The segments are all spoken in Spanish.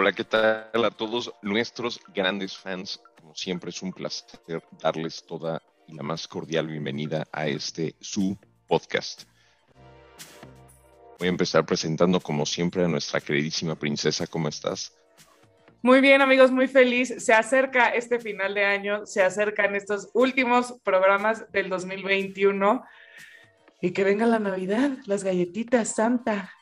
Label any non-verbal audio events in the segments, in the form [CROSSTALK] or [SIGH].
Hola, ¿qué tal a todos nuestros grandes fans? Como siempre es un placer darles toda y la más cordial bienvenida a este su podcast. Voy a empezar presentando como siempre a nuestra queridísima princesa. ¿Cómo estás? Muy bien, amigos, muy feliz. Se acerca este final de año, se acercan estos últimos programas del 2021 y que venga la Navidad, las galletitas, Santa.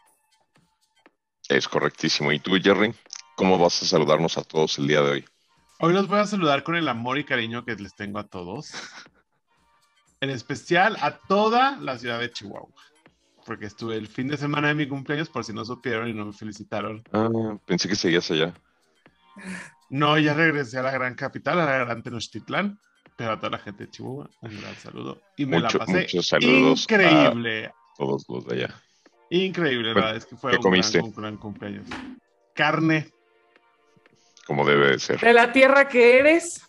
Es correctísimo. ¿Y tú, Jerry? ¿Cómo vas a saludarnos a todos el día de hoy? Hoy los voy a saludar con el amor y cariño que les tengo a todos. En especial a toda la ciudad de Chihuahua. Porque estuve el fin de semana de mi cumpleaños, por si no supieron y no me felicitaron. Ah, pensé que seguías allá. No, ya regresé a la gran capital, a la gran Tenochtitlán. Pero a toda la gente de Chihuahua, un gran saludo. Y me la pasé muchos saludos increíble. Todos los de allá. Increíble, la verdad es que fue ¿qué un gran, un gran cumpleaños. Carne, Como debe de ser. De la tierra que eres.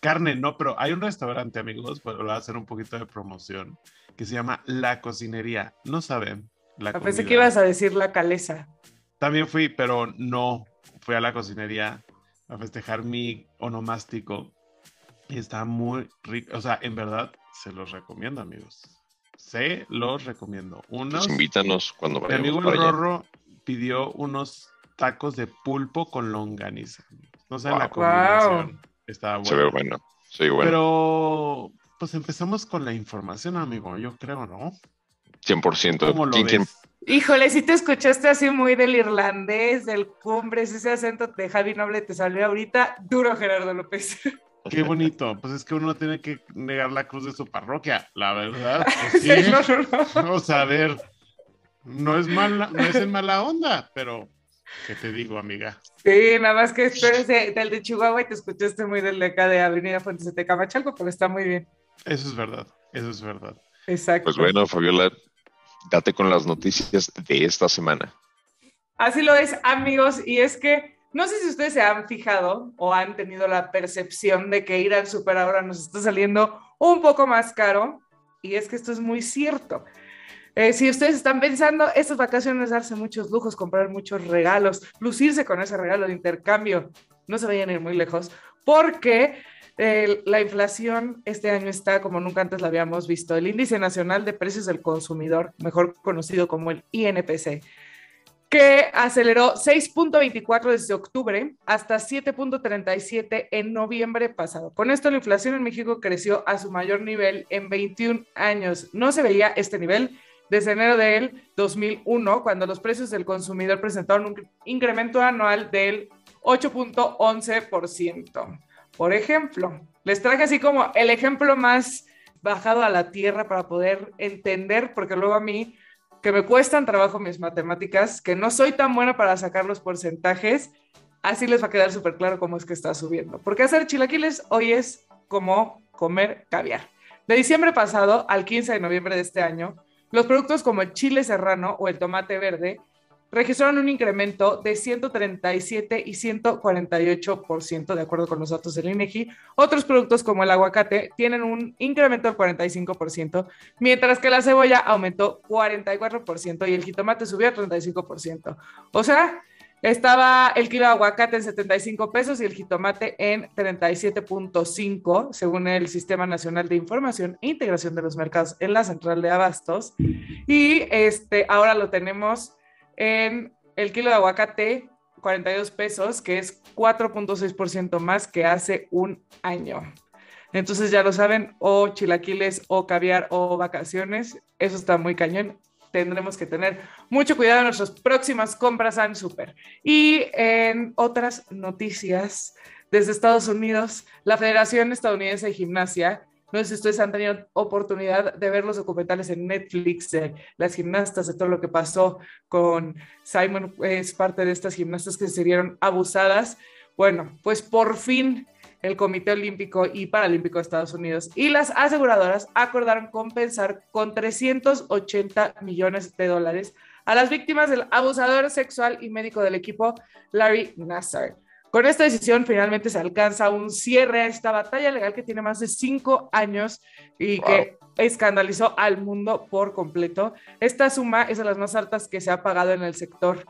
carne, no, pero hay un restaurante, amigos, pues voy a hacer un poquito de promoción, que se llama La Cocinería. No saben. La Ah, Pensé comida. que ibas a decir la calesa. También fui, pero no. Fui a la cocinería a festejar mi onomástico. Y está muy rico. O sea, en verdad, se los recomiendo, amigos. Se los recomiendo. Unos. Pues invítanos cuando Mi vayamos amigo el. Rorro pidió unos tacos de pulpo con longaniza. No la Wow. combinación. Estaba Se bueno. ve bueno. Sí, bueno. Pero, pues empezamos con la información, amigo. Yo creo, ¿no? 100%. ¿Cómo lo ¿Quién- quién- ves? Híjole, si te escuchaste así muy del irlandés, del cumbres, ese acento de Javi Noble te salió ahorita duro, Gerardo López. [LAUGHS] Qué bonito. Pues es que uno tiene que negar la cruz de su parroquia, la verdad. [LAUGHS] pues sí. No, no, no. O sea, a ver, no es mala, no es en mala onda, pero ¿qué te digo, amiga? Sí, nada más que tú eres de- del de Chihuahua y te escuchaste muy del de acá de Avenida Fuentes de Tecamachalco, pero está muy bien. Eso es verdad, eso es verdad. Exacto. Pues bueno, Fabiola, date con las noticias de esta semana. Así lo es, amigos, y es que no sé si ustedes se han fijado o han tenido la percepción de que ir al super ahora nos está saliendo un poco más caro, y es que esto es muy cierto. Eh, si ustedes están pensando, estas vacaciones darse muchos lujos, comprar muchos regalos, lucirse con ese regalo de intercambio, no se vayan a ir muy lejos, porque eh, la inflación este año está como nunca antes la habíamos visto. El Índice Nacional de Precios del Consumidor, mejor conocido como el INPC, que aceleró 6.24 desde octubre hasta 7.37 en noviembre pasado. Con esto la inflación en México creció a su mayor nivel en 21 años. No se veía este nivel desde enero del 2001, cuando los precios del consumidor presentaron un incremento anual del 8.11%. Por ejemplo, les traje así como el ejemplo más bajado a la tierra para poder entender, porque luego a mí que me cuestan trabajo mis matemáticas, que no soy tan buena para sacar los porcentajes, así les va a quedar súper claro cómo es que está subiendo. Porque hacer chilaquiles hoy es como comer caviar. De diciembre pasado al 15 de noviembre de este año, los productos como el chile serrano o el tomate verde registraron un incremento de 137 y 148%, de acuerdo con los datos del INEGI. Otros productos como el aguacate tienen un incremento del 45%, mientras que la cebolla aumentó 44% y el jitomate subió a 35%. O sea, estaba el kilo de aguacate en 75 pesos y el jitomate en 37.5, según el Sistema Nacional de Información e Integración de los Mercados en la Central de Abastos. Y este, ahora lo tenemos en el kilo de aguacate, 42 pesos, que es 4.6% más que hace un año. Entonces ya lo saben, o chilaquiles, o caviar, o vacaciones, eso está muy cañón. Tendremos que tener mucho cuidado en nuestras próximas compras en super. Y en otras noticias, desde Estados Unidos, la Federación Estadounidense de Gimnasia no sé si ustedes han tenido oportunidad de ver los documentales en Netflix de las gimnastas, de todo lo que pasó con Simon, es parte de estas gimnastas que se vieron abusadas. Bueno, pues por fin el Comité Olímpico y Paralímpico de Estados Unidos y las aseguradoras acordaron compensar con 380 millones de dólares a las víctimas del abusador sexual y médico del equipo, Larry Nassar. Con esta decisión finalmente se alcanza un cierre a esta batalla legal que tiene más de cinco años y wow. que escandalizó al mundo por completo. Esta suma es de las más altas que se ha pagado en el sector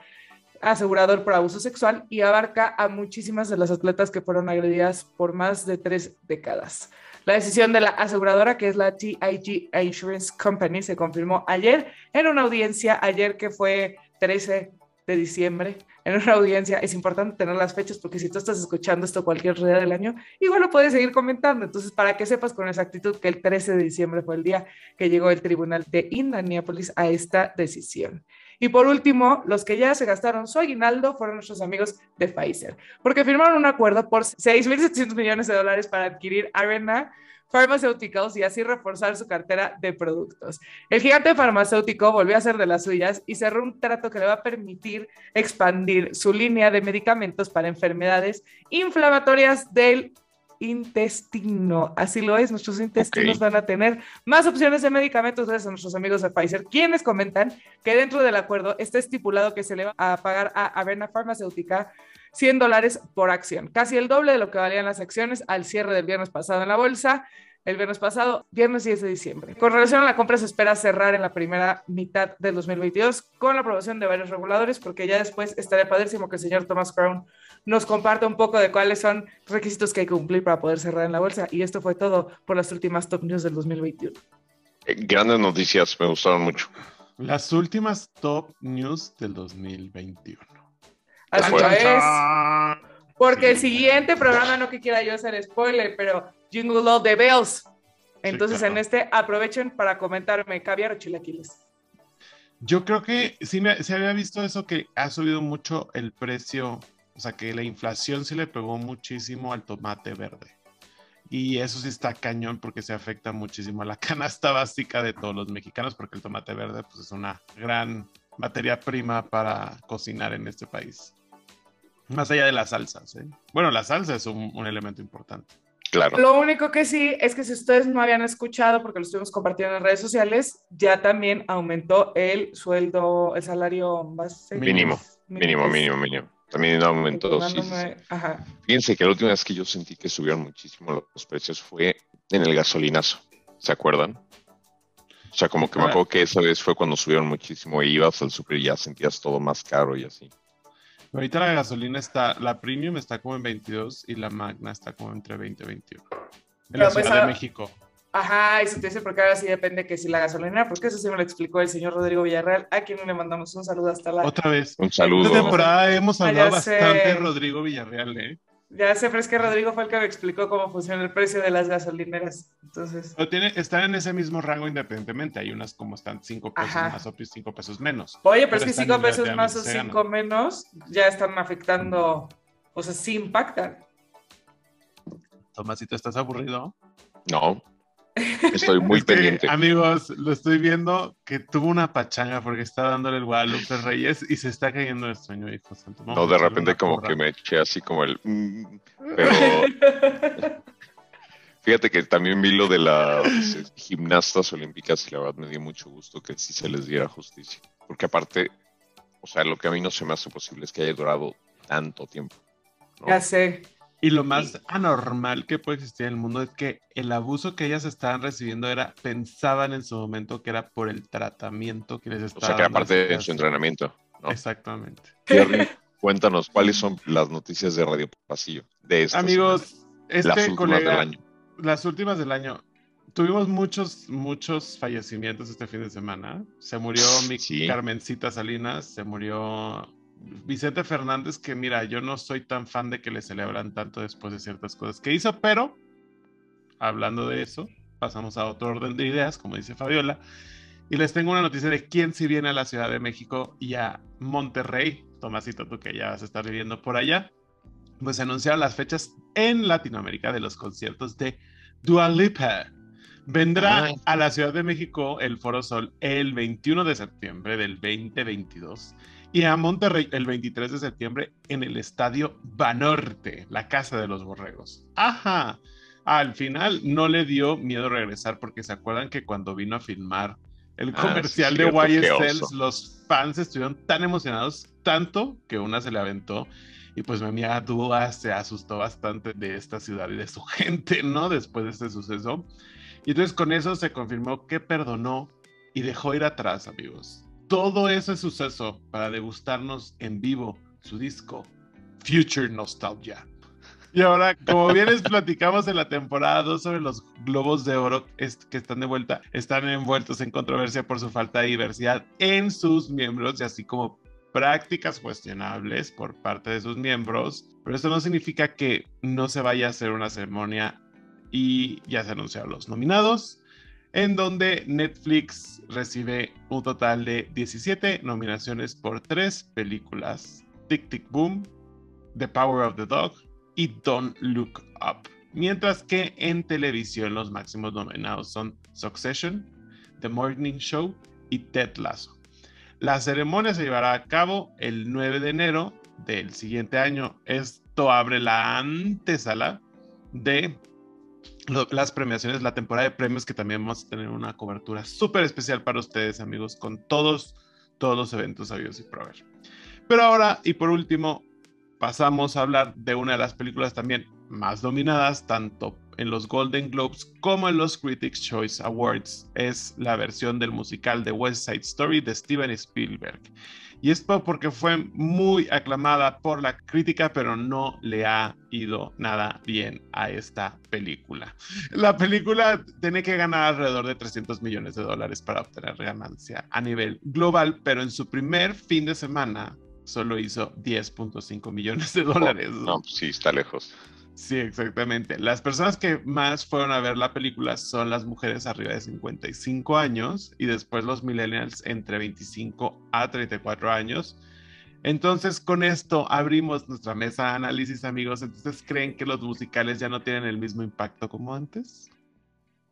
asegurador por abuso sexual y abarca a muchísimas de las atletas que fueron agredidas por más de tres décadas. La decisión de la aseguradora, que es la TIG Insurance Company, se confirmó ayer en una audiencia, ayer que fue 13 de diciembre, en una audiencia. Es importante tener las fechas porque si tú estás escuchando esto cualquier día del año, igual lo puedes seguir comentando. Entonces, para que sepas con exactitud que el 13 de diciembre fue el día que llegó el tribunal de Indianapolis a esta decisión. Y por último, los que ya se gastaron su aguinaldo fueron nuestros amigos de Pfizer, porque firmaron un acuerdo por 6.700 millones de dólares para adquirir Arena Pharmaceuticals y así reforzar su cartera de productos. El gigante farmacéutico volvió a ser de las suyas y cerró un trato que le va a permitir expandir su línea de medicamentos para enfermedades inflamatorias del intestino. Así lo es, nuestros intestinos van a tener más opciones de medicamentos gracias a nuestros amigos de Pfizer, quienes comentan que dentro del acuerdo está estipulado que se le va a pagar a Averna Farmacéutica 100 dólares por acción, casi el doble de lo que valían las acciones al cierre del viernes pasado en la bolsa el viernes pasado, viernes 10 de diciembre. Con relación a la compra, se espera cerrar en la primera mitad del 2022 con la aprobación de varios reguladores, porque ya después estaría padrísimo que el señor Thomas Crown nos comparte un poco de cuáles son los requisitos que hay que cumplir para poder cerrar en la bolsa. Y esto fue todo por las últimas top news del 2021. Eh, grandes noticias, me gustaron mucho. Las últimas top news del 2021. Así es. Porque el siguiente programa, no que quiera yo hacer spoiler, pero Jingle All the Bells. Entonces en este aprovechen para comentarme caviar o chilaquiles. Yo creo que sí se había visto eso que ha subido mucho el precio, o sea que la inflación se le pegó muchísimo al tomate verde. Y eso sí está cañón porque se afecta muchísimo a la [LAUGHS] canasta básica de todos los mexicanos porque el tomate verde pues, es una gran materia prima para cocinar en este país. Más allá de las salsas. ¿eh? Bueno, la salsa es un, elemento importante. Claro. Lo único que sí es que si ustedes no habían escuchado, porque lo estuvimos compartiendo en redes sociales, ya también aumentó el sueldo, el salario base. Mínimo, mínimo, mínimo, mínimo. También aumentó. Sí, Fíjense que la última vez que yo sentí que subieron muchísimo los precios fue en el gasolinazo. ¿Se acuerdan? O sea, como que me acuerdo que esa vez fue cuando subieron muchísimo y ibas al super y ya sentías todo más caro y así. Ahorita la gasolina está, la premium está como en 22 y la magna está como entre 20 y 21. En la pues, Ciudad de ah, México. Ajá, y se te dice porque ahora sí depende que si la gasolina, porque eso sí me lo explicó el señor Rodrigo Villarreal, a quien le mandamos un saludo hasta la... Otra vez. Un saludo. Esta temporada hemos ah, hablado bastante de Rodrigo Villarreal, ¿eh? Ya sé, pero es que Rodrigo fue el que me explicó cómo funciona el precio de las gasolineras. Entonces. Pero tiene, están en ese mismo rango independientemente. Hay unas como están 5 pesos más o 5 pesos menos. Oye, pero, es que 5 pesos más o 5 menos ya están afectando, o sea, sí impactan. Tomasito, ¿estás aburrido? No. Estoy muy [LAUGHS] pendiente. amigos, lo estoy viendo que tuvo una pachanga porque está dándole el Guadalupe Reyes y se está cayendo el sueño, hijo santo. No, de repente como que me eché así como el... Mm", pero... [LAUGHS] Fíjate que también vi lo de las gimnastas olímpicas y la verdad me dio mucho gusto que sí se les diera justicia. Porque aparte, o sea, lo que a mí no se me hace posible es que haya durado tanto tiempo. Ya sé. Y lo más anormal que puede existir en el mundo es que el abuso que ellas estaban recibiendo era, pensaban en su momento que era por el tratamiento que les estaba O sea, que era parte de su entrenamiento. Exactamente. [LAUGHS] cuéntanos, ¿cuáles son las noticias de Radio Pasillo? De Amigos, este las últimas del año. Las últimas del año. Tuvimos muchos, muchos fallecimientos este fin de semana. Se murió mi Carmencita Salinas, se murió Vicente Fernández, que mira, yo no soy tan fan de que le celebran tanto después de ciertas cosas que hizo, pero hablando de eso, pasamos a otro orden de ideas, como dice Fabiola, y les tengo una noticia de quién si viene a la Ciudad de México y a Monterrey, Tomasito, tú que ya vas a estar viviendo por allá, pues se anunciaron las fechas en Latinoamérica de los conciertos de Dua Lipa. Vendrá a la Ciudad de México el Foro Sol el 21 de septiembre del 2022 y a Monterrey el 23 de septiembre en el Estadio Banorte, la casa de los borregos. Ajá. Al final no le dio miedo regresar porque se acuerdan que cuando vino a filmar el ah, comercial de YSL, los fans estuvieron tan emocionados, tanto que una se le aventó. Y pues mi amiga Dúa se asustó bastante de esta ciudad y de su [LAUGHS] gente, ¿no? Después de este suceso. Y entonces con eso se confirmó que perdonó y dejó ir atrás, amigos todo ese suceso para degustarnos en vivo su disco Future Nostalgia. Y ahora, como bien les platicamos en la temporada 2 sobre los globos de oro que están de vuelta, están envueltos en controversia por su falta de diversidad en sus miembros y así como prácticas cuestionables por parte de sus miembros, pero esto no significa que no se vaya a hacer una ceremonia y ya se anunciaron los nominados, en donde Netflix recibe un total de 17 nominaciones por tres películas, Tic Tic Boom, The Power of the Dog y Don't Look Up. Mientras que en televisión los máximos nominados son Succession, The Morning Show y Ted Lasso. La ceremonia se llevará a cabo el 9 de enero del siguiente año. Esto abre la antesala de las premiaciones, la temporada de premios que también vamos a tener una cobertura súper especial para ustedes amigos con todos, todos los eventos sabios y prover. Pero ahora y por último, pasamos a hablar de una de las películas también más dominadas, tanto en los Golden Globes como en los Critics Choice Awards. Es la versión del musical de West Side Story de Steven Spielberg. Y esto porque fue muy aclamada por la crítica, pero no le ha ido nada bien a esta película. La película tiene que ganar alrededor de 300 millones de dólares para obtener ganancia a nivel global, pero en su primer fin de semana solo hizo 10.5 millones de dólares. no, pues sí, está lejos. Sí, exactamente. Las personas que más fueron a ver la película son las mujeres arriba de 55 años y después los millennials entre 25 a 34 años. Entonces, con esto abrimos nuestra mesa de análisis, amigos. Entonces, ¿creen que los musicales ya no tienen el mismo impacto como antes?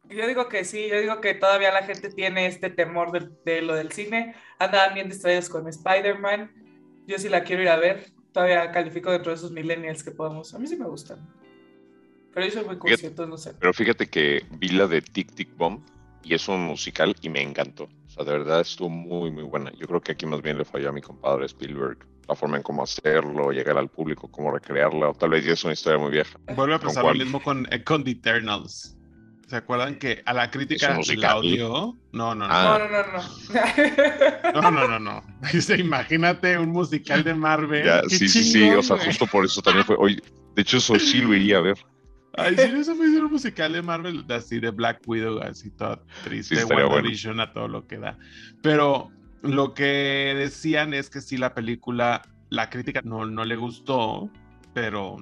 Yo digo que sí, yo digo que todavía la gente tiene este temor de, de lo del cine. Andaban bien distraídos con Spider-Man yo sí la quiero ir a ver. Todavía califico dentro de esos millennials que podemos. A mí sí me gustan. Pero yo soy muy consciente, no sé. Pero fíjate que vi la de Tic Tic Bomb y es un musical y me encantó. O sea, de verdad estuvo muy, muy buena. Yo creo que aquí más bien le falló a mi compadre Spielberg la forma en cómo hacerlo, llegar al público, cómo recrearla, o tal vez ya es una historia muy vieja. Vuelve a pasar lo mismo con, eh, con The Eternals. ¿Se acuerdan que a la crítica la odió? No, no, no. No, no, no, no. [LAUGHS] No, no, no, no. Imagínate un musical de Marvel. sí, sí, sí. O sea, justo por eso también fue. Oye, de hecho, eso sí lo iría a ver. Ay, sí, eso fue un musical de Marvel, así de Black Widow, así todo triste, sí, bueno. a todo lo que da. Pero lo que decían es que sí, la película, la crítica no, no le gustó, pero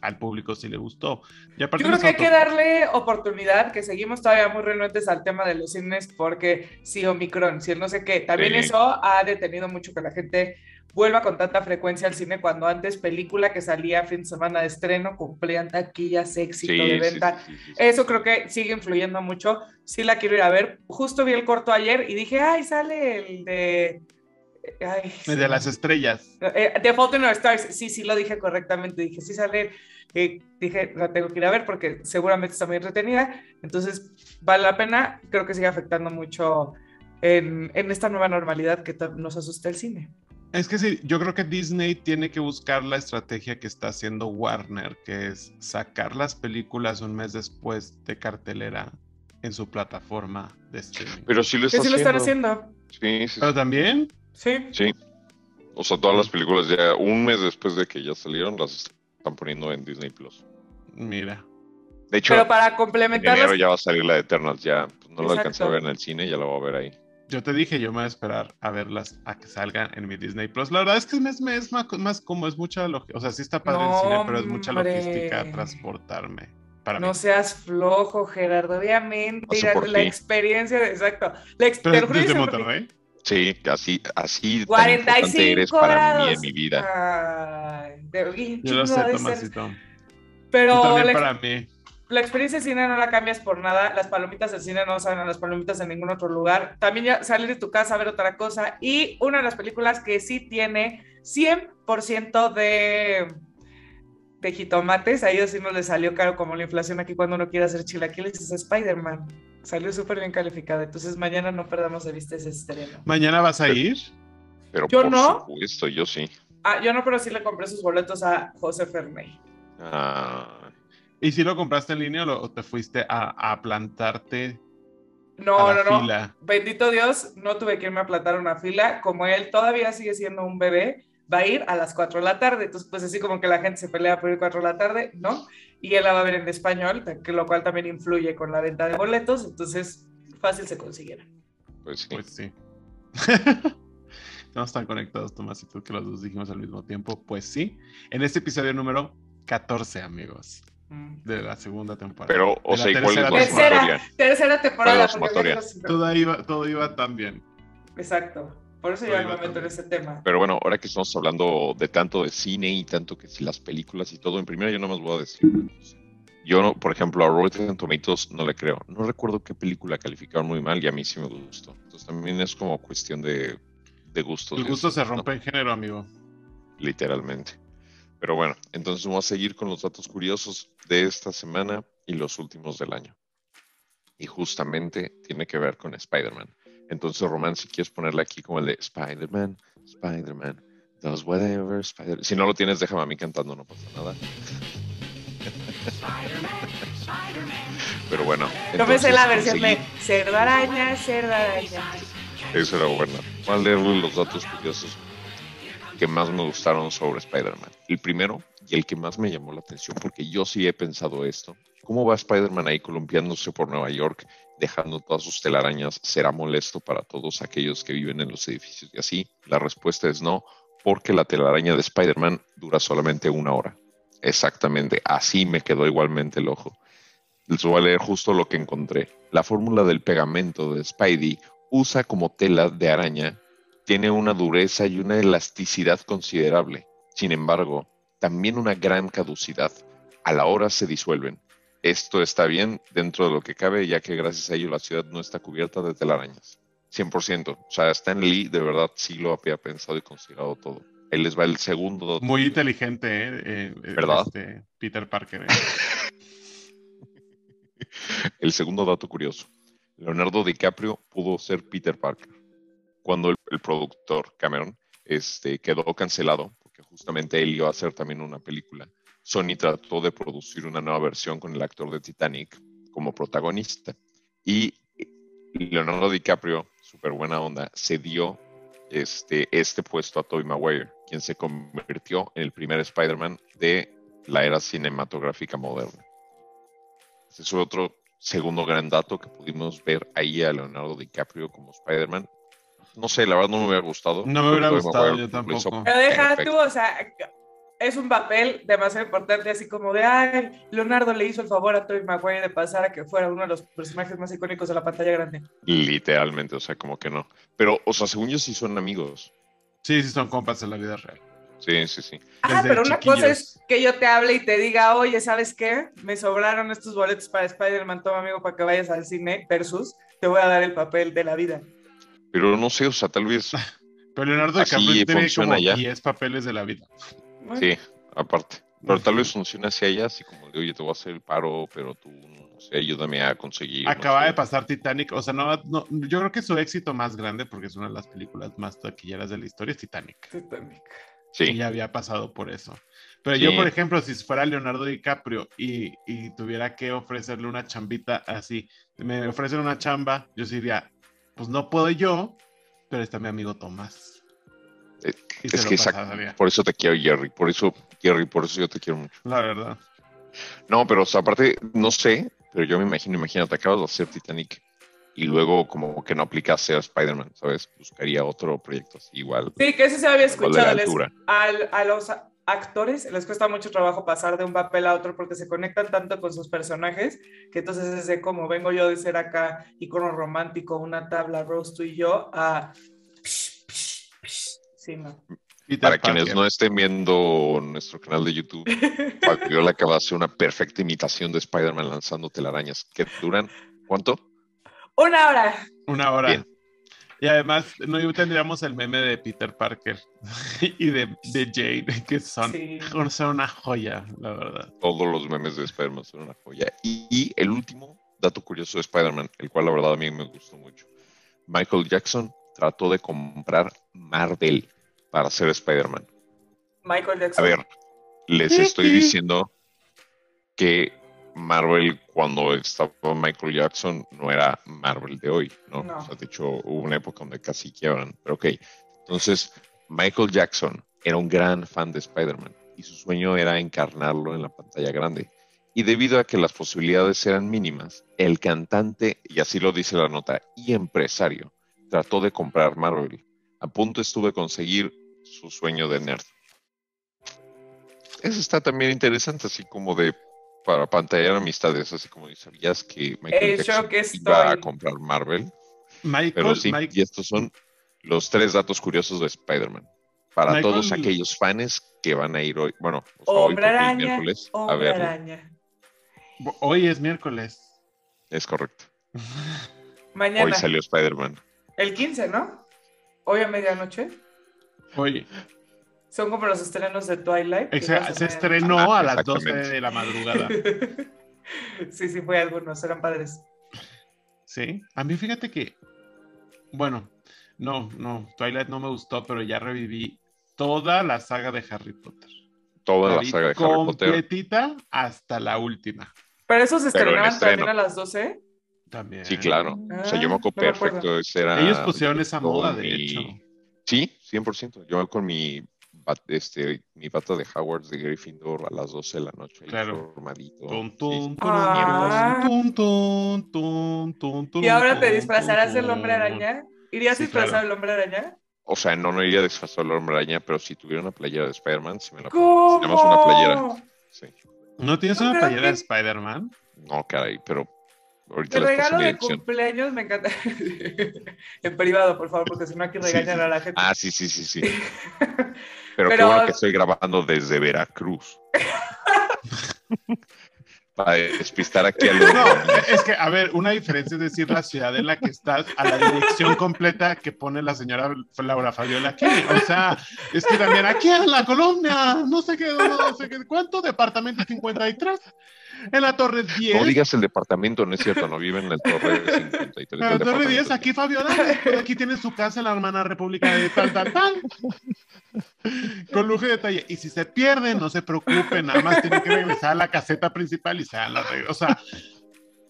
al público sí le gustó. Yo creo que hay que darle oportunidad, que seguimos todavía muy renuentes al tema de los cines, porque si Omicron, si no sé qué, también eso ha detenido mucho que la gente vuelva con tanta frecuencia al cine cuando antes película que salía fin de semana de estreno cumplían taquillas, éxito de venta. eso creo que sigue influyendo mucho. Sí la quiero ir a ver. Justo vi el corto ayer y dije, ay, sale el de de las estrellas. Eh, The Fault in Our Stars, sí, sí lo dije correctamente. Dije, sí sale. Eh, dije, la tengo que ir a ver porque seguramente está muy entretenida. Entonces, vale la pena. Creo que sigue afectando mucho en, en esta nueva normalidad que nos asusta el cine. Es que sí, yo creo que Disney tiene que buscar la estrategia que está haciendo Warner, que es sacar las películas un mes después de cartelera en su plataforma de streaming. Pero sí lo, sí lo están haciendo. Sí, sí. Pero también Sí. Sí. O sea, todas las películas ya un mes después de que ya salieron las están poniendo en Disney Plus. Mira. De hecho, Pero para complementar. En enero ya va a salir la de Eternals, ya pues, no la alcancé a ver en el cine, ya la voy a ver ahí. Yo te dije, yo me voy a esperar a verlas a que salgan en mi Disney Plus. La verdad es que es, es más, más como es mucha logística. O sea, sí está padre el cine, pero es mucha logística transportarme. Para no seas flojo, Gerardo. Obviamente, la, experiencia, de, exacto. La experiencia. ¿Desde Monterrey? Sí, así, así 45 eres para mí en mi vida. Ay, Yo lo sé, Tomasito. Pero también la, para mí. La experiencia de cine no la cambias por nada. Las palomitas del cine no saben a las palomitas en ningún otro lugar. También ya salir de tu casa a ver otra cosa. Y una de las películas que sí tiene 100% de de jitomates, a ellos sí no les salió caro como la inflación aquí cuando uno quiere hacer chilaquiles, es Spider-Man. Salió súper bien calificado, entonces mañana no perdamos de vista ese estreno. ¿Mañana vas a ir? Pero yo por no. supuesto, yo sí. Ah, yo no, pero sí le compré sus boletos a José Ferney. Ah. ¿Y si lo compraste en línea o te fuiste a, a plantarte? No, no, no. Bendito Dios, no tuve que irme a plantar una fila. Como él todavía sigue siendo un bebé, va a ir a las 4 de la tarde. Entonces, pues así como que la gente se pelea por ir 4 de la tarde, ¿no? Y él la va a ver en español, que lo cual también influye con la venta de boletos. Entonces, fácil se consiguiera. Pues sí. Pues sí. [LAUGHS] No están conectados, Tomás y tú, que los dos dijimos al mismo tiempo. Pues sí. En este episodio número 14, amigos, Mm. de la segunda temporada. Pero, o sea, la ¿y cuál es la tercera Tercera, tercera temporada. vengo sin- Todo iba, todo iba tan bien. Exacto. Por eso ya no me meto en ese tema. Pero bueno, ahora que estamos hablando de tanto de cine y tanto que si las películas y todo, en primera yo no más voy a decir. Yo, no- por ejemplo, a Rotten Tomatoes no le creo. No recuerdo qué película calificaron muy mal y a mí sí me gustó. Entonces también es como cuestión de, de gustos. El gusto se ¿no? rompe en género, amigo. literalmente. Pero bueno, entonces vamos a seguir con los datos curiosos de esta semana y los últimos del año. Y justamente tiene que ver con Spider-Man. Entonces, Román, si quieres ponerle aquí como el de Spider-Man, Spider-Man, does whatever, Spider Si no lo tienes, déjame a mí cantando, no pasa nada. Pero bueno. Yo me sé entonces la versión de cerdo araña, cerdo araña. Eso era bueno. Voy a leerles los datos curiosos que más me gustaron sobre Spider-Man. El primero y el que más me llamó la atención, porque yo sí he pensado esto. ¿Cómo va Spider-Man ahí columpiándose por Nueva York, dejando todas sus telarañas? ¿Será molesto para todos aquellos que viven en los edificios y así? La respuesta es no, porque la telaraña de Spider-Man dura solamente una hora. Exactamente, así me quedó igualmente el ojo. Les voy a leer justo lo que encontré. La fórmula del pegamento de Spidey usa como tela de araña, tiene una dureza y una elasticidad considerable. Sin embargo, también una gran caducidad. A la hora se disuelven. Esto está bien dentro de lo que cabe, ya que gracias a ello la ciudad no está cubierta de telarañas. 100%. O sea, Stan Lee de verdad sí lo había pensado y considerado todo. Ahí les va el segundo. dato. Muy inteligente, ¿eh? Eh, eh, ¿Verdad? este, Peter Parker. ¿eh? [LAUGHS] El segundo dato curioso. Leonardo DiCaprio pudo ser Peter Parker. Cuando el, el productor Cameron este, quedó cancelado, porque justamente él iba a hacer también una película, Sony trató de producir una nueva versión con el actor de Titanic como protagonista. Y Leonardo DiCaprio, súper buena onda, cedió este, este puesto a Tobey Maguire, quien se convirtió en el primer Spider-Man de la era cinematográfica moderna. Ese es otro segundo gran dato que pudimos ver ahí a Leonardo DiCaprio como Spider-Man. No sé, la verdad no me hubiera gustado. No me hubiera gustado, yo tampoco. Pero deja perfecto. tú, o sea, es un papel demasiado importante, así como de, ay, Leonardo le hizo el favor a Tobey Maguire de pasar a que fuera uno de los personajes más icónicos de la pantalla grande. Literalmente, o sea, como que no. Pero, o sea, según yo sí son amigos. Sí, sí, son compas en la vida real. Sí, sí, sí. Ajá, Desde pero una cosa es que yo te hable y te diga, oye, ¿sabes qué? Me sobraron estos boletos para Spider-Man, toma amigo, para que vayas al cine, versus te voy a dar el papel de la vida. Pero no sé, o sea, tal vez [LAUGHS] Pero Leonardo DiCaprio tiene funciona como ya. 10 papeles de la vida. Bueno, sí, aparte. Pero tal vez funcione hacia ella, así como de, oye, te voy a hacer el paro, pero tú, no sé, ayúdame a conseguir. no Acaba sé. de pasar Titanic, o sea, no, no- yo creo que su éxito más grande, porque es una de las películas más taquilleras de la historia, es Titanic. Titanic. Y Sí, ya había pasado por eso. Pero Sí. yo, por ejemplo, si fuera Leonardo DiCaprio y, y tuviera que ofrecerle una chambita así, me ofrecen una chamba, yo diría, pues no puedo yo, pero está mi amigo Tomás. Eh, es que por eso te quiero, Jerry. Por eso, Jerry, por eso yo te quiero mucho. la verdad. No, pero o sea, aparte, no sé, pero yo me imagino, imagínate, acabas de hacer Titanic y luego como que no aplica a ser Spider-Man, ¿sabes? Buscaría otro proyecto así igual. Sí, que eso se había escuchado. les- al- a los actores les cuesta mucho trabajo pasar de un papel a otro porque se conectan tanto con sus personajes que entonces es de como vengo yo de ser acá icono romántico, una tabla, Rose, tú y yo, a... Sí, no. Peter Para quienes Parker. no estén viendo nuestro canal de YouTube, [LAUGHS] Fabiola acaba de hacer una perfecta imitación de Spider-Man lanzando telarañas que duran, ¿cuánto? Una hora. Una hora. Bien. Y además, no tendríamos el meme de Peter Parker [LAUGHS] y de, de Jane, que son, Sí. son una joya, la verdad. Todos los memes de Spider-Man son una joya. Y, y el último dato curioso de Spider-Man, el cual la verdad a mí me gustó mucho. Michael Jackson trató de comprar Marvel para ser Spider-Man. Michael Jackson. A ver, les estoy diciendo que Marvel cuando estaba Michael Jackson no era Marvel de hoy, ¿no? No. O sea, de hecho hubo una época donde casi quiebran, pero ok. Entonces, Michael Jackson era un gran fan de Spider-Man y su sueño era encarnarlo en la pantalla grande. Y debido a que las posibilidades eran mínimas, el cantante, y así lo dice la nota, y empresario, trató de comprar Marvel. A punto estuvo de conseguir su sueño de nerd. Eso está también interesante, así como de para pantallar amistades, así como sabías que Michael El Jackson show que iba a comprar Marvel. Michael, Pero sí, Mike- y estos son los tres datos curiosos de Spider-Man. Para Michael- todos aquellos fans que van a ir hoy, bueno, o sea, hoy araña, miércoles, a araña. hoy es miércoles. Es correcto. Mañana, Hoy salió Spider-Man. el 15, ¿no? Hoy a medianoche. Hoy Son como los estrenos de Twilight. se, estrenó a las 12 exactamente. de la madrugada. [LAUGHS] sí, sí, fue algunos, eran padres. Sí, a mí fíjate que, bueno, no, no, Twilight no me gustó, pero ya reviví toda la saga de Harry Potter. Toda La saga de Harry Potter. completita hasta la última. Pero esos se estrenaban estreno. también a las 12. También. Sí, claro. O sea, yo me Ah, acuerdo no perfecto. Ellos pusieron esa moda, de mi- hecho. Sí, 100%. Yo con mi, este, mi bata de Howard de Gryffindor a las 12 de la noche. ahí Claro. Formadito. ¿Y ahora te disfrazarás del hombre araña? ¿Irías Sí, disfrazado claro. del hombre araña? O sea, no, no iría disfrazado al hombre araña, pero si tuviera una playera de Spider-Man, sí me la pongo. Tenemos una playera. ¿No tienes No una playera de Spider-Man? No, caray, pero ahorita paso regalo de cumpleaños, me encanta. [LAUGHS] en privado, por favor, porque si no aquí regañan sí. a la gente. Ah, sí, sí, sí, sí. [LAUGHS] Pero, qué Pero- bueno que estoy grabando desde Veracruz. [LAUGHS] Para despistar aquí a [LAUGHS] los... No, es que, a ver, una diferencia es decir la ciudad en la que estás a la dirección completa que pone la señora Laura Fabiola aquí. O sea, es que también aquí en la colonia, no sé qué, no sé qué, ¿cuánto? Departamento 53. En la torre 10. No digas el departamento, no es cierto, no viven en el Torre 53. En la torre 10, departamento. aquí Fabiola, aquí tiene su casa en la hermana república de tal, tal, tal. Con lujo y detalle. Y si se pierden, no se preocupen, nada más tienen que regresar a la caseta principal y se dan la. O sea,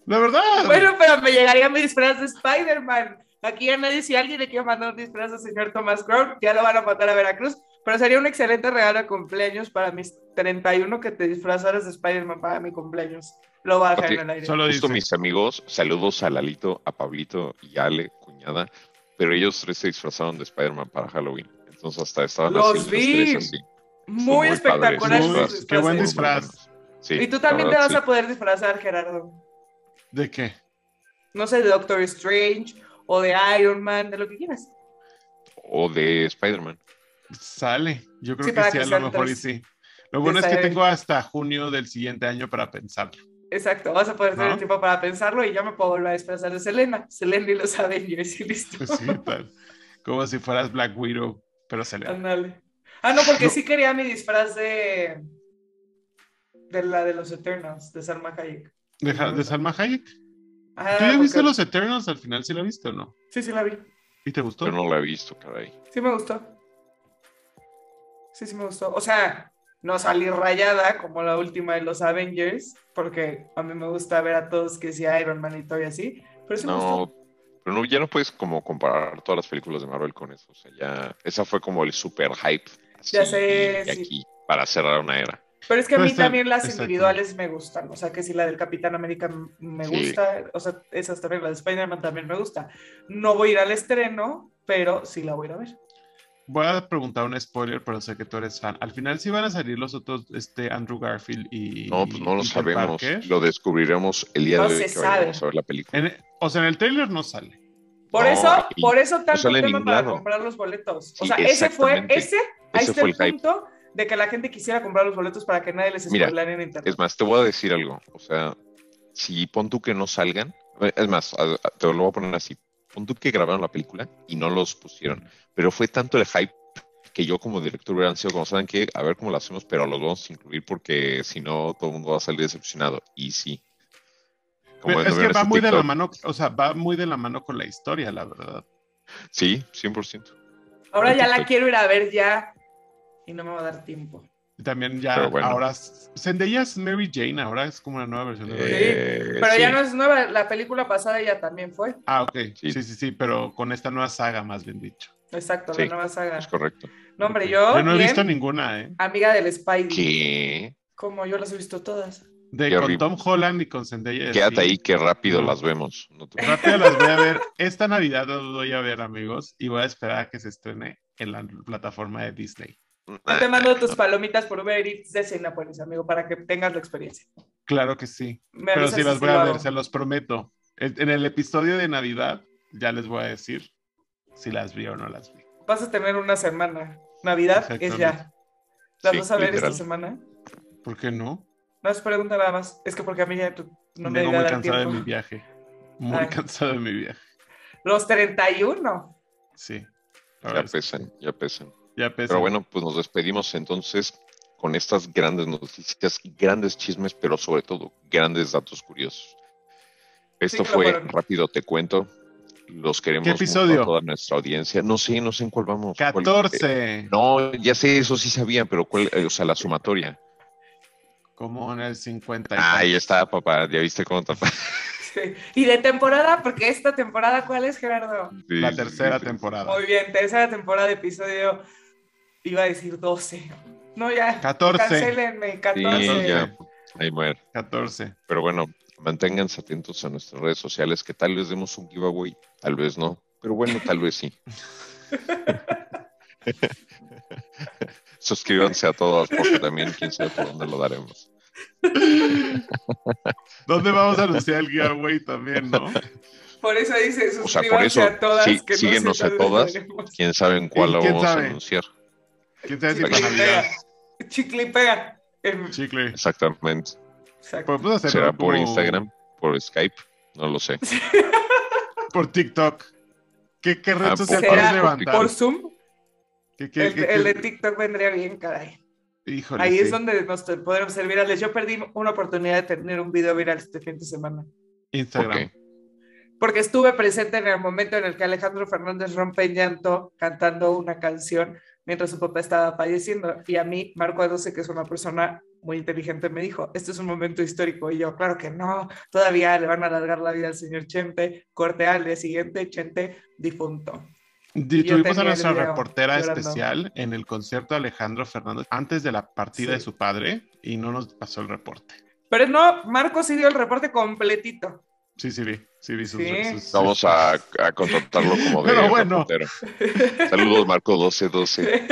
la verdad. Bueno, pero me llegaría mi disfraz de Spider-Man. Aquí ya nadie, si alguien le quiere mandar un disfraz al señor Thomas Crown, ya lo van a mandar a Veracruz. Pero sería un excelente regalo de cumpleaños para mis 31 que te disfrazaras de Spider-Man para mi cumpleaños. Lo va a dejar en el aire. Solo Justo dice. mis amigos, saludos a Lalito, a Pablito y a Ale, cuñada, pero ellos tres se disfrazaron de Spider-Man para Halloween. Entonces hasta estaban Los así, vi. tres así. Muy Muy- disfraz. qué buen disfraz. Sí, Y tú también te vas sí. a poder disfrazar, Gerardo. ¿De qué? No sé, de Doctor Strange o de Iron Man, de lo que quieras. O de Spider-Man. Sale. Yo creo Sí, que sí, que a lo mejor y sí. Lo bueno es que tengo hasta junio del siguiente año para pensarlo. Exacto, vas a poder tener ¿No? tiempo para pensarlo y ya me puedo volver a disfrazar de Selena. Selena y los Avengers y listo. Pues sí, [LAUGHS] tal. Como si fueras Black Widow, pero se le Ándale. Ah, no, porque No. sí quería mi disfraz de. De la de los Eternals, de Salma Hayek. de, de Salma Hayek. Ajá, ¿Tú ya viste los Eternals al final? ¿Sí lo viste o no? Sí, sí la vi. ¿Y te gustó? Yo no la he visto, caray. Sí me gustó. Sí, sí me gustó. O sea, no salí rayada como la última de los Avengers, porque a mí me gusta ver a todos que sí, Iron Man y todo y así. Pero sí me gustó. No, pero no, ya no puedes como comparar todas las películas de Marvel con eso. O sea, ya, esa fue como el super hype. así, Ya sé, y sí. aquí, para cerrar una era. Pero es que a mí también las exacto. individuales me gustan. O sea, que si la del Capitán América me Sí. gusta, o sea, esas también, la de Spider-Man también me gusta. No voy a ir al estreno, pero sí la voy a ir a ver. Voy a preguntar un spoiler, pero sé que tú eres fan. Al final sí van a salir los otros, este, Andrew Garfield y. No, pues no lo Peter sabemos. Parker. Lo descubriremos el día No de hoy que vayamos a ver la película. En- o sea, en el trailer no sale. Por No, eso, y por eso tanto tema para comprar los boletos. o Sí, sea, ese fue, ese, Ese está fue el el hype. De que la gente quisiera comprar los boletos para que nadie les Mira, spoilara en internet. Es más, te voy a decir algo. O sea, si pon tú que no salgan, es más, te lo voy a poner así. Pon tú que grabaron la película y no los pusieron. Pero fue tanto el hype que yo como director hubieran sido como, ¿saben qué? A ver cómo lo hacemos, pero los vamos a incluir porque si no, todo el mundo va a salir decepcionado. Y sí. Pero es que va ese muy de la mano, o sea, va muy de la mano con la historia, la verdad. Sí, 100%. Ahora ya la quiero ir a ver ya y no me va a dar tiempo. También ya, bueno. ahora, Zendaya es Mary Jane, ahora es como una nueva versión de Mary Jane. Eh, Pero sí. ya no es nueva, la película pasada ya también fue. Ah, ok, Sí. sí. sí, sí, pero con esta nueva saga, más bien dicho. Exacto, Sí, la nueva saga. Es correcto. No, hombre, yo, Yo no he bien, visto ninguna, ¿eh? amiga del Spidey. ¿Qué? Como yo las he visto todas. De Qué con horrible. Tom Holland y con Zendaya. Quédate sí. ahí, que rápido No. las vemos. No te- Rápido las voy a ver. Esta Navidad las voy a ver, amigos, y voy a esperar a que se estrene en la plataforma de Disney. Yo te mando tus [LAUGHS] palomitas por Uber Eats de Cinépolis, amigo, para que tengas la experiencia. Claro que sí. Me Pero sí las voy a ver, hago. se los prometo. En el episodio de Navidad ya les voy a decir si las vi o no las vi. Vas a tener una semana. Navidad es ya. ¿Las Sí, vas a ver literal. esta semana? ¿Por qué no? No es pregunta nada más. Es que porque a mí ya no me Vengo muy dar cansado de tiempo. mi viaje. Muy Ay. cansado de mi viaje. Los 31. Sí. Ya pesan, ya pesan. Ya pesa. Pero bueno, pues nos despedimos entonces con estas grandes noticias, grandes chismes, pero sobre todo grandes datos curiosos. Esto fue rápido, te cuento. Los queremos ¿Qué episodio? a toda nuestra audiencia. No sé, no sé en cuál vamos. ¿Cuál- 14. No, ya sé, eso sí sabía, pero cuál, eh, o sea, la sumatoria. Como en el 50. y Ahí está, papá. ¿Ya viste cómo tapa? Sí. Y de temporada, porque esta temporada, ¿cuál es, Gerardo? La tercera temporada. Muy bien, tercera temporada, episodio. Iba a decir 12. No, ya. 14. Cancelenme, Sí, 14. ya. Ahí muere. 14. Pero bueno, manténganse atentos a nuestras redes sociales, que tal vez demos un giveaway, tal vez no. Pero bueno, tal vez sí. [LAUGHS] [LAUGHS] Suscríbanse a todos, porque también quién sabe por dónde lo daremos. ¿Dónde vamos a anunciar el giveaway también, no? Por eso dice, O sea, suscríbanse por eso, a todas. sí, que no sé síguenos a todas. veremos. Quién sabe en cuál ¿Y lo vamos sabe? a anunciar. ¿Quién sabe si Chicle para y Navidad? pega. Chicle y pega. Chicle. Exactamente. hacer ¿Será por como- Instagram? ¿Por Skype? No lo sé. [LAUGHS] Por TikTok. ¿Qué, qué red Ah, social ¿Será quieres por levantar? Por Zoom, ¿Qué, qué, el, qué- el de TikTok vendría bien, caray. Híjole, Ahí sí. es donde nos podremos ser virales. Yo perdí una oportunidad de tener un video viral este fin de semana. Instagram. Ok. Porque estuve presente en el momento en el que Alejandro Fernández rompe en llanto cantando una canción mientras su papá estaba falleciendo. Y a mí, Marco Adose, que es una persona muy inteligente, me dijo, este es un momento histórico. Y yo, claro que no, todavía le van a alargar la vida al señor Chente. Corte al día siguiente, Chente difunto. Tuvimos a nuestra video reportera llorando. especial en el concierto de Alejandro Fernández antes de la partida Sí. de su padre y no nos pasó el reporte. Pero no, Marco sí dio el reporte completito. Sí, sí vi, sí vi sus... Sí. sus- Vamos a, a contratarlo como de Pero bueno. reportero. Saludos, Marco 1212.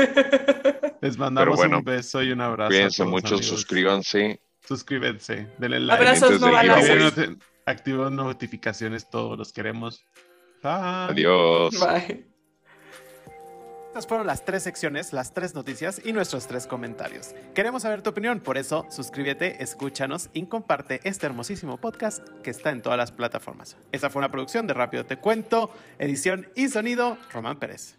[LAUGHS] Les mandamos bueno, un beso y un abrazo. Cuídense mucho, amigos. suscríbanse. Suscríbanse, denle like. Abrazos, no activen notificaciones, todos los queremos. Bye. Adiós. Bye. Estas fueron las tres secciones, las tres noticias y nuestros tres comentarios. Queremos saber tu opinión, por eso suscríbete, escúchanos y comparte este hermosísimo podcast que está en todas las plataformas. Esta fue una producción de Rápido Te Cuento, edición y sonido, Román Pérez.